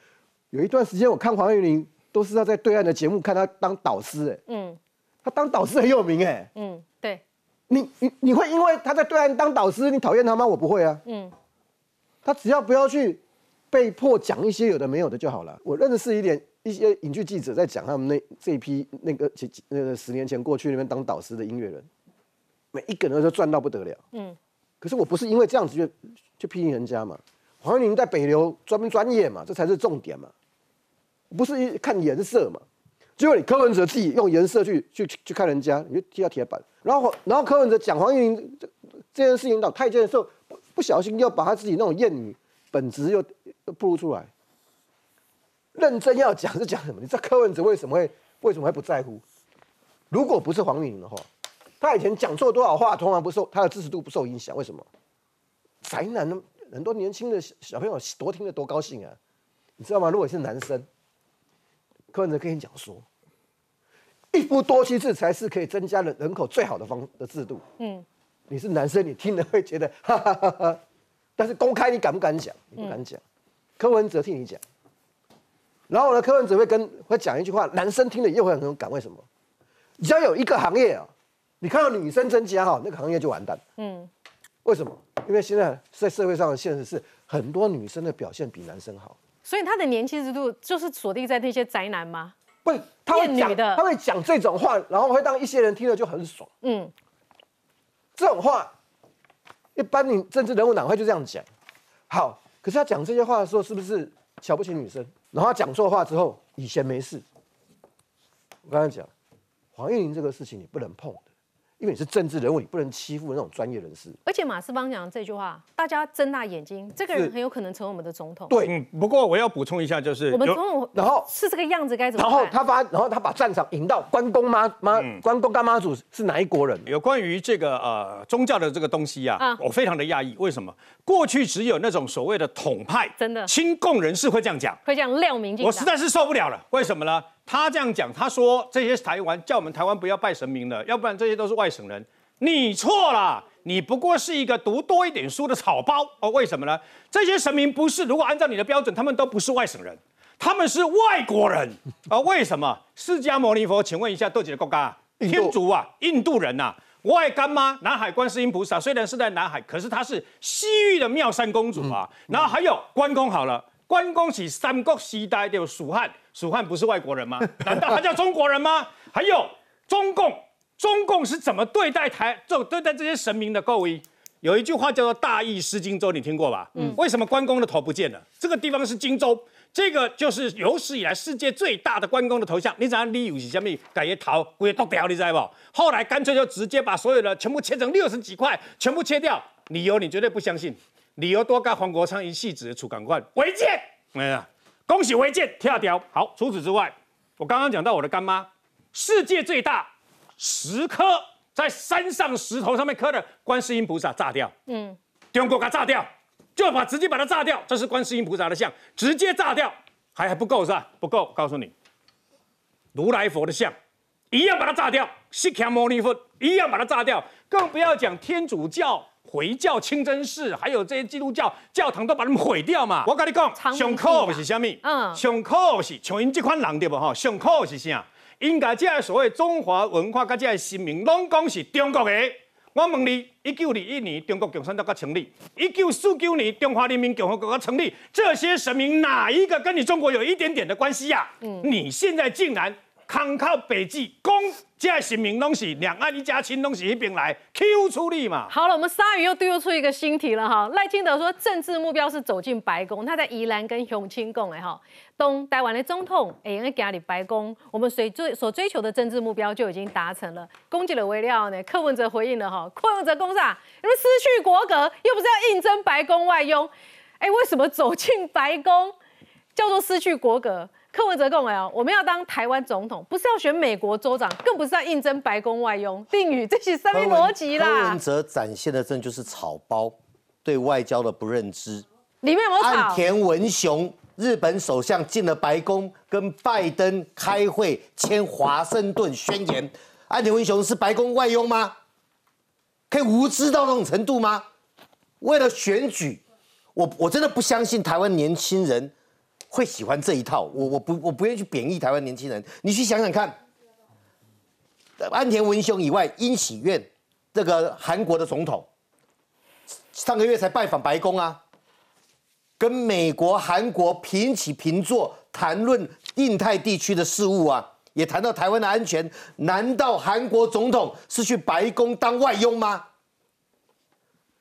有一段时间我看黄玉玲都是要在对岸的节目看他当导师，哎，嗯，他当导师很有名，哎，嗯，对，你你你会因为他在对岸当导师，你讨厌他吗？我不会啊。嗯，他只要不要去被迫讲一些有的没有的就好了。我认识一点。一些影剧记者在讲他们那这一批那个几那个十年前过去那边当导师的音乐人，每一个人都赚到不得了。嗯，可是我不是因为这样子就就批评人家嘛。黄云玲在北流专门专业嘛，这才是重点嘛。不是看颜色嘛。结果你柯文哲自己用颜色去去去看人家，你就踢到铁板。然后然后柯文哲讲黄玉玲这这件事情到太监的时候，不不小心又把他自己那种谚语本质又又暴露出来。认真要讲是讲什么？你知道柯文哲为什么会为什么会不在乎？如果不是黄玉玲的话，他以前讲错多少话，通常不受他的支持度不受影响。为什么？宅男呢？很多年轻的小朋友多听得多高兴啊！你知道吗？如果是男生，柯文哲跟你讲说，一夫多妻制才是可以增加人人口最好的方的制度。嗯，你是男生，你听了会觉得 哈哈哈哈，但是公开你敢不敢讲？你不敢讲。柯文哲替你讲。然后呢，柯文哲会跟会讲一句话，男生听了又会很有感。为什么？只要有一个行业啊，你看到女生增加哈，那个行业就完蛋。嗯，为什么？因为现在在社会上的现实是，很多女生的表现比男生好。所以他的年轻之度就是锁定在那些宅男吗？不，他会讲的，他会讲这种话，然后会让一些人听了就很爽。嗯，这种话，一般你政治人物哪会就这样讲？好，可是他讲这些话的时候，是不是瞧不起女生？然后他讲错话之后，以前没事。我刚才讲，黄玉玲这个事情你不能碰。因为你是政治人物，你不能欺负那种专业人士。而且马斯邦讲这句话，大家睁大眼睛，这个人很有可能成为我们的总统。对，嗯。不过我要补充一下，就是我们总统，然后是这个样子，该怎么？然后他发，然后他把战场引到关公妈妈，关公干妈祖是哪一国人？有关于这个呃宗教的这个东西啊，我非常的讶异，为什么过去只有那种所谓的统派、真的亲共人士会这样讲，会这样亮明？我实在是受不了了，为什么呢？他这样讲，他说这些台湾叫我们台湾不要拜神明了，要不然这些都是外省人。你错了，你不过是一个读多一点书的草包哦。为什么呢？这些神明不是，如果按照你的标准，他们都不是外省人，他们是外国人啊。为什么？释迦牟尼佛，请问一下，多几个国家？天竺啊，印度人呐。外干妈，南海观世音菩萨，虽然是在南海，可是她是西域的妙山公主啊。然后还有关公，好了，关公是三国时代的蜀汉，蜀汉不是外国人吗？难道他叫中国人吗？还有中共。中共是怎么对待台这对待这些神明的构意？有一句话叫做“大义失荆州”，你听过吧？嗯。为什么关公的头不见了？这个地方是荆州，这个就是有史以来世界最大的关公的头像。你想理由是什么？改一头归剁掉，你知道不？后来干脆就直接把所有的全部切成六十几块，全部切掉。理由你绝对不相信，理由多跟黄国昌一戏子出港官违建。哎呀，恭喜违建跳掉。好，除此之外，我刚刚讲到我的干妈，世界最大。十颗在山上石头上面刻的观世音菩萨炸掉，嗯，中国给它炸掉，就把直接把它炸掉。这是观世音菩萨的像，直接炸掉还还不够是吧？不够，告诉你，如来佛的像一样把它炸掉，释迦牟尼佛一样把它炸掉，更不要讲天主教、回教、清真寺，还有这些基督教教堂都把他们毁掉嘛。我跟你讲，上课是什么？嗯，上课是像因这款人对不哈？上课是啥？应该这所谓中华文化，甲这个神明，拢讲是中国的。我问你，一九二一年中国共产党才成立，一九四九年中华人民共和国才成立，这些神明哪一个跟你中国有一点点的关系呀？嗯，你现在竟然康靠北极攻。现在新民东西，两岸一家亲东西一边来 Q 出力嘛。好了，我们鲨鱼又丢出一个新题了哈。赖清德说，政治目标是走进白宫，他在宜兰跟熊清共哎哈，东台湾的总统哎，因为家里白宫，我们所追所追求的政治目标就已经达成了。攻击了微料呢？柯文哲回应了哈，柯文哲攻上，你们失去国格，又不是要应征白宫外佣，哎，为什么走进白宫叫做失去国格？柯文哲跟我讲，我们要当台湾总统，不是要选美国州长，更不是要应征白宫外佣。定宇，这是什么逻辑啦？柯文哲展现的真就是草包，对外交的不认知。里面有草。岸田文雄，日本首相进了白宫，跟拜登开会签华盛顿宣言。岸田文雄是白宫外佣吗？可以无知到那种程度吗？为了选举，我我真的不相信台湾年轻人。会喜欢这一套，我我不我不愿意去贬义台湾年轻人。你去想想看，安田文雄以外，殷喜院这个韩国的总统，上个月才拜访白宫啊，跟美国、韩国平起平坐谈论印太地区的事务啊，也谈到台湾的安全。难道韩国总统是去白宫当外佣吗？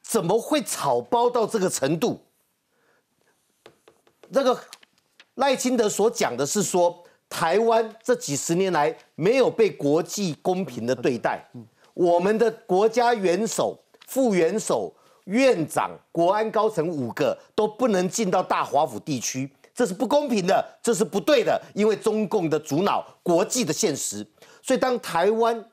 怎么会草包到这个程度？这个。赖清德所讲的是说，台湾这几十年来没有被国际公平的对待，我们的国家元首、副元首、院长、国安高层五个都不能进到大华府地区，这是不公平的，这是不对的，因为中共的主脑国际的现实。所以当台湾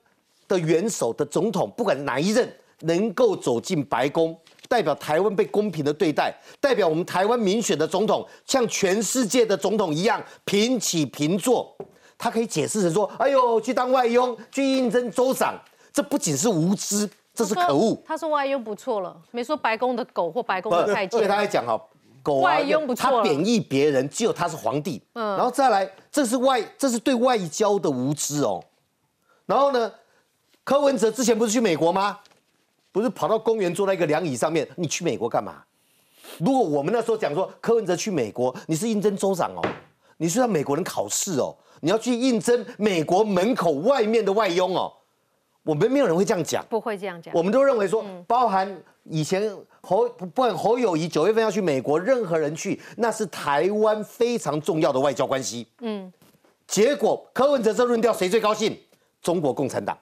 的元首的总统，不管哪一任能够走进白宫。代表台湾被公平的对待，代表我们台湾民选的总统像全世界的总统一样平起平坐。他可以解释成说：“哎呦，去当外佣，去应征州长，这不仅是无知，这是可恶。”他说外佣不错了，没说白宫的狗或白宫的太监。所以他还讲哈，狗外佣不错他贬义别人，只有他是皇帝。嗯，然后再来，这是外，这是对外交的无知哦。然后呢，柯文哲之前不是去美国吗？不是跑到公园坐在一个凉椅上面？你去美国干嘛？如果我们那时候讲说柯文哲去美国，你是应征州长哦，你是让美国人考试哦，你要去应征美国门口外面的外佣哦，我们没有人会这样讲，不会这样讲，我们都认为说，包含以前侯不管侯友谊九月份要去美国，任何人去那是台湾非常重要的外交关系。嗯，结果柯文哲这论调谁最高兴？中国共产党。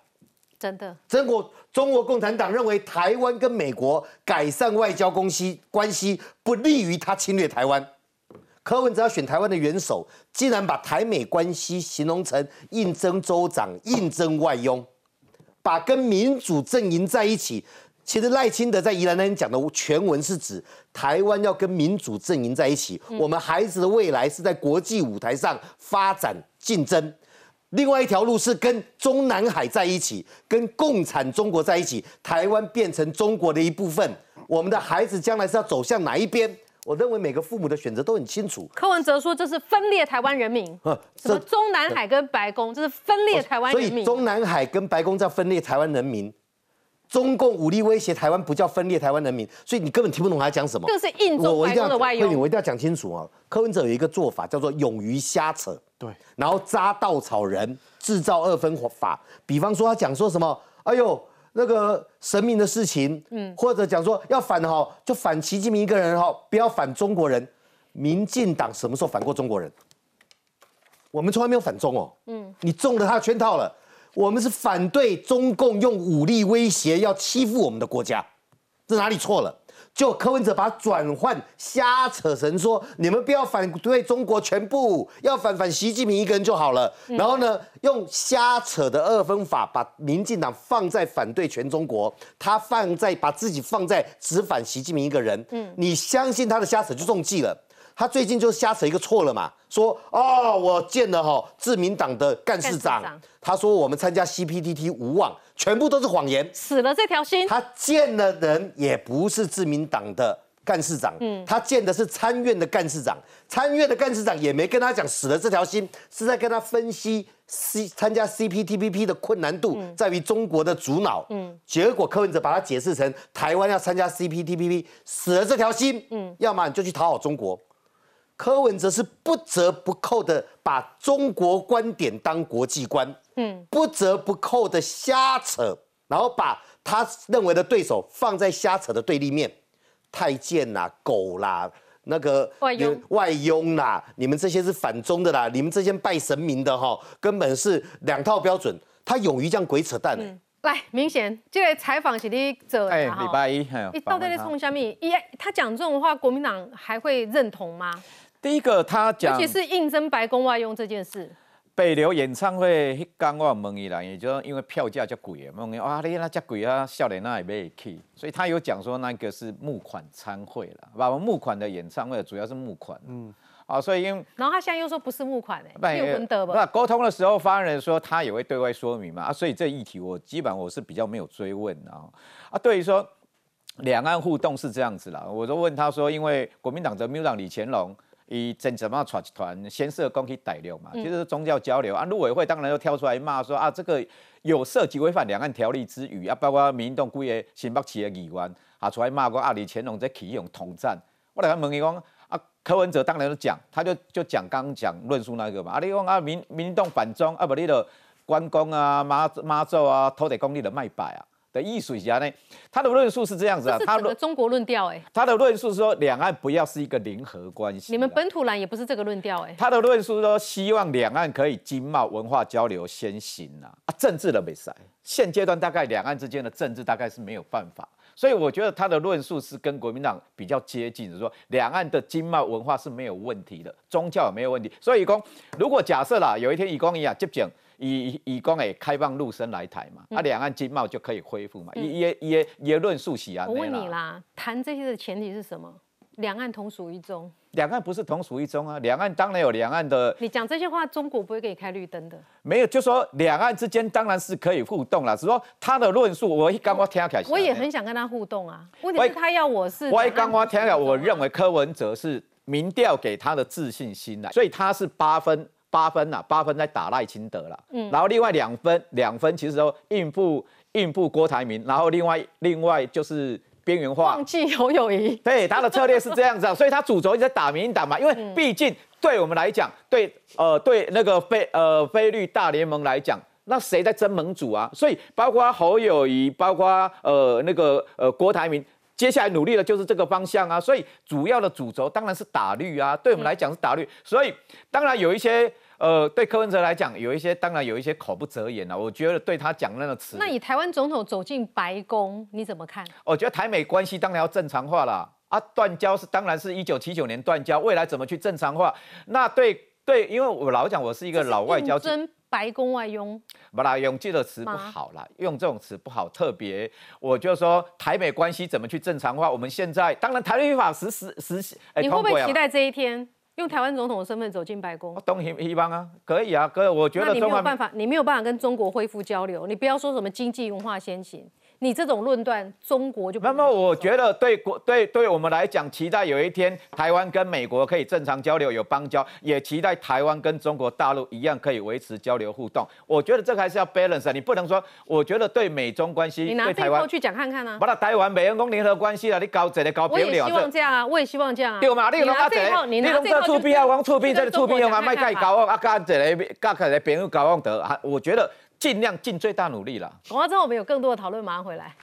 真的，中国中国共产党认为台湾跟美国改善外交关系关系不利于他侵略台湾。柯文哲要选台湾的元首，竟然把台美关系形容成应征州长、应征外佣，把跟民主阵营在一起。其实赖清德在宜兰那天讲的全文是指台湾要跟民主阵营在一起，我们孩子的未来是在国际舞台上发展竞争。另外一条路是跟中南海在一起，跟共产中国在一起，台湾变成中国的一部分。我们的孩子将来是要走向哪一边？我认为每个父母的选择都很清楚。柯文哲说这是分裂台湾人民，什么中南海跟白宫，这是分裂台湾人民。所以中南海跟白宫在分裂台湾人民。中共武力威胁台湾，不叫分裂台湾人民，所以你根本听不懂他讲什么。这是印中白宫的外用。我一定要讲清楚啊！柯文哲有一个做法叫做勇于瞎扯，对，然后扎稻草人，制造二分法。比方说他讲说什么，哎呦，那个神明的事情，嗯，或者讲说要反哈，就反习近平一个人哈，不要反中国人。民进党什么时候反过中国人？我们从来没有反中哦，嗯，你中了他的圈套了。我们是反对中共用武力威胁要欺负我们的国家，这哪里错了？就柯文哲把转换瞎扯成说，你们不要反对中国全部，要反反习近平一个人就好了。然后呢，用瞎扯的二分法把民进党放在反对全中国，他放在把自己放在只反习近平一个人。嗯，你相信他的瞎扯就中计了。他最近就瞎扯一个错了嘛，说哦，我见了哈自民党的干事长，他说我们参加 CPTT 无望，全部都是谎言，死了这条心。他见了人也不是自民党的干事长，嗯，他见的是参院的干事长，参院的干事长也没跟他讲死了这条心，是在跟他分析 C 参加 CPTPP 的困难度在于中国的主脑，嗯，结果柯文哲把他解释成台湾要参加 CPTPP 死了这条心，嗯，要么你就去讨好中国。柯文哲是不折不扣的把中国观点当国际观，嗯，不折不扣的瞎扯，然后把他认为的对手放在瞎扯的对立面，太监啦、狗啦、那个外佣、外佣啦，你们这些是反中的啦，你们这些拜神明的哈，根本是两套标准。他勇于这样鬼扯淡。来，明显这个采访是你做的哈，礼拜一，你到底在冲什么？一他讲这种话，国民党还会认同吗？第一个，他讲，尤其是应征白宫外佣这件事。北流演唱会迄天我问伊啦，也就因为票价较贵啊，问伊哇，你那较贵啊，少年那也没去，所以他有讲说那个是募款参会了，把募款的演唱会主要是募款，嗯，啊，所以因然后他现在又说不是募款哎，有文德吧？那沟通的时候，发言人说他也会对外说明嘛，啊，所以这议题我基本上我是比较没有追问啊，啊，对于说两岸互动是这样子啦，我都问他说，因为国民党的秘书长李乾隆。以真怎么传集团先社工去逮六嘛，就是宗教交流啊。陆委会当然又跳出来骂说啊，这个有涉及违反两岸条例之余啊，包括民动规个新北市的议员啊出来骂过啊，李乾隆在启用统战。我来问伊讲啊，柯文哲当然都讲，他就就讲刚讲论述那个嘛。啊，你讲啊民民动反中啊，不你的关公啊妈妈祖啊土地公你的卖摆啊，的艺术家呢，他的论述是这样子啊，他的中国论调哎，他的论述是说两岸不要是一个零和关系。你们本土蓝也不是这个论调哎，他的论述说希望两岸可以经贸文化交流先行啊，啊政治的没塞，现阶段大概两岸之间的政治大概是没有办法。所以我觉得他的论述是跟国民党比较接近，的，说两岸的经贸文化是没有问题的，宗教也没有问题。所以，以公如果假设啦，有一天以公一样接讲，以以公诶开放陆生来台嘛，啊两岸经贸就可以恢复嘛。一也也也论述起啊。我问你啦，谈这些的前提是什么？两岸同属一中。两岸不是同属一中啊，两岸当然有两岸的。你讲这些话，中国不会给你开绿灯的。没有，就说两岸之间当然是可以互动了。只说他的论述，我一刚刚听起来，我也很想跟他互动啊。问题是他要我是。我一刚刚听起来，我认为柯文哲是民调给他的自信心了，所以他是八分八分呐，八分在打赖清德了。嗯。然后另外两分两分其实都应付应付郭台铭，然后另外另外就是。边缘化，忘记侯友谊。对，他的策略是这样子，所以他主轴一直在打民进党嘛。因为毕竟对我们来讲，对呃对那个菲呃菲律大联盟来讲，那谁在争盟主啊？所以包括侯友谊，包括呃那个呃郭台铭，接下来努力的就是这个方向啊。所以主要的主轴当然是打绿啊，对我们来讲是打绿。所以当然有一些。呃，对柯文哲来讲，有一些当然有一些口不择言了。我觉得对他讲那个词，那以台湾总统走进白宫，你怎么看？我觉得台美关系当然要正常化了啊，断交是当然是一九七九年断交，未来怎么去正常化？那对对，因为我老讲我是一个老外交。真白宫外佣。不啦，用这个词不好啦，用这种词不好。特别，我就说台美关系怎么去正常化？我们现在当然台律法实实实施，你会不会期待这一天？用台湾总统的身份走进白宫，东西一帮啊，可以啊，可以。我觉得你没有办法，你没有办法跟中国恢复交流。你不要说什么经济文化先行。你这种论断，中国就那么我觉得对国对对我们来讲，期待有一天台湾跟美国可以正常交流，有邦交，也期待台湾跟中国大陆一样可以维持交流互动。我觉得这个还是要 balance，你不能说，我觉得对美中关系，你拿背后去讲看看啊。把台湾美人公联合关系啊，你搞这个搞别了。我也希望这样啊，我也希望这样啊。对嘛，你拿背后，你拿这出兵啊，往出兵，这里出兵用啊，卖盖搞啊，搞这个搞起来别人搞忘得啊，我觉得尽量尽最大努力了。广告之后我们有更多的讨论，马上回来。